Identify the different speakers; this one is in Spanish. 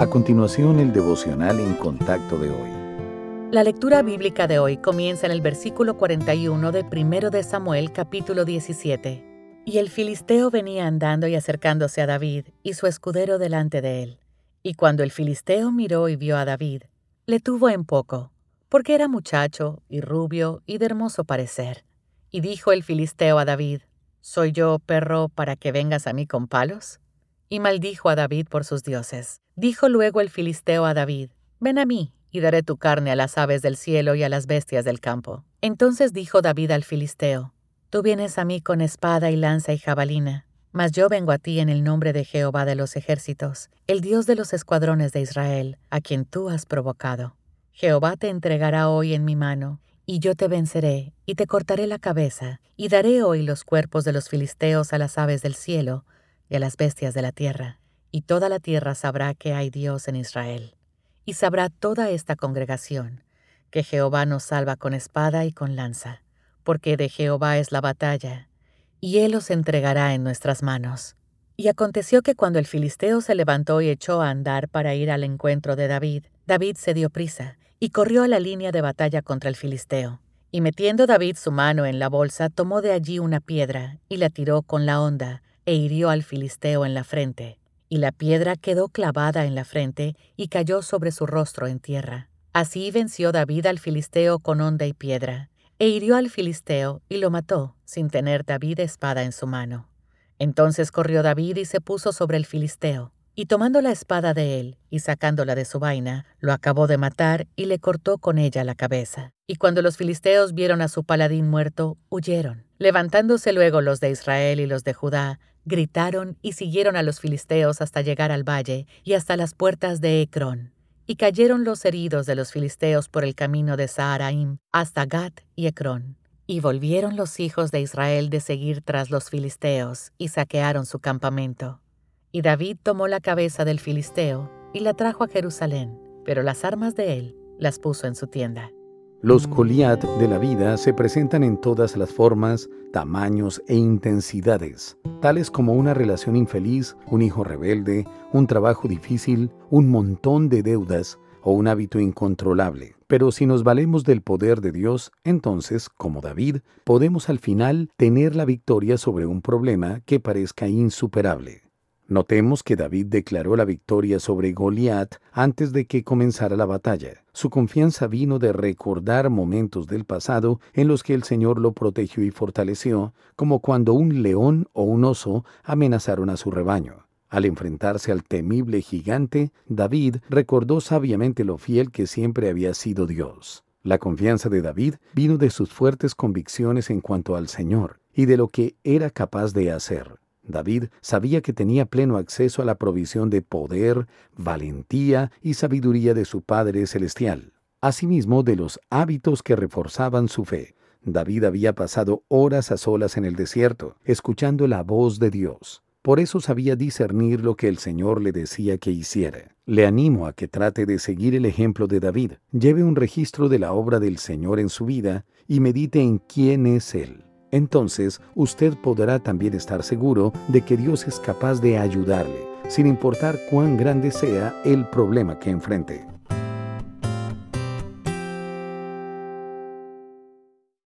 Speaker 1: A continuación, el devocional en contacto de hoy.
Speaker 2: La lectura bíblica de hoy comienza en el versículo 41 de 1 de Samuel capítulo 17. Y el filisteo venía andando y acercándose a David y su escudero delante de él. Y cuando el filisteo miró y vio a David, le tuvo en poco, porque era muchacho y rubio y de hermoso parecer. Y dijo el filisteo a David, ¿Soy yo, perro, para que vengas a mí con palos? y maldijo a David por sus dioses. Dijo luego el filisteo a David, Ven a mí, y daré tu carne a las aves del cielo y a las bestias del campo. Entonces dijo David al filisteo, Tú vienes a mí con espada y lanza y jabalina, mas yo vengo a ti en el nombre de Jehová de los ejércitos, el Dios de los escuadrones de Israel, a quien tú has provocado. Jehová te entregará hoy en mi mano, y yo te venceré, y te cortaré la cabeza, y daré hoy los cuerpos de los filisteos a las aves del cielo, y a las bestias de la tierra, y toda la tierra sabrá que hay Dios en Israel. Y sabrá toda esta congregación que Jehová nos salva con espada y con lanza, porque de Jehová es la batalla, y él os entregará en nuestras manos. Y aconteció que cuando el filisteo se levantó y echó a andar para ir al encuentro de David, David se dio prisa y corrió a la línea de batalla contra el filisteo. Y metiendo David su mano en la bolsa, tomó de allí una piedra y la tiró con la honda, e hirió al filisteo en la frente, y la piedra quedó clavada en la frente y cayó sobre su rostro en tierra. Así venció David al filisteo con honda y piedra, e hirió al filisteo y lo mató, sin tener David espada en su mano. Entonces corrió David y se puso sobre el filisteo, y tomando la espada de él y sacándola de su vaina, lo acabó de matar y le cortó con ella la cabeza. Y cuando los filisteos vieron a su paladín muerto, huyeron. Levantándose luego los de Israel y los de Judá, gritaron y siguieron a los filisteos hasta llegar al valle y hasta las puertas de Ecrón. Y cayeron los heridos de los filisteos por el camino de Saharaim hasta Gat y Ecrón. Y volvieron los hijos de Israel de seguir tras los filisteos y saquearon su campamento. Y David tomó la cabeza del filisteo y la trajo a Jerusalén, pero las armas de él las puso en su tienda.
Speaker 1: Los Goliat de la vida se presentan en todas las formas, tamaños e intensidades, tales como una relación infeliz, un hijo rebelde, un trabajo difícil, un montón de deudas o un hábito incontrolable. Pero si nos valemos del poder de Dios, entonces, como David, podemos al final tener la victoria sobre un problema que parezca insuperable. Notemos que David declaró la victoria sobre Goliat antes de que comenzara la batalla. Su confianza vino de recordar momentos del pasado en los que el Señor lo protegió y fortaleció, como cuando un león o un oso amenazaron a su rebaño. Al enfrentarse al temible gigante, David recordó sabiamente lo fiel que siempre había sido Dios. La confianza de David vino de sus fuertes convicciones en cuanto al Señor y de lo que era capaz de hacer. David sabía que tenía pleno acceso a la provisión de poder, valentía y sabiduría de su Padre Celestial, asimismo de los hábitos que reforzaban su fe. David había pasado horas a solas en el desierto, escuchando la voz de Dios. Por eso sabía discernir lo que el Señor le decía que hiciera. Le animo a que trate de seguir el ejemplo de David, lleve un registro de la obra del Señor en su vida y medite en quién es Él entonces usted podrá también estar seguro de que Dios es capaz de ayudarle, sin importar cuán grande sea el problema que enfrente.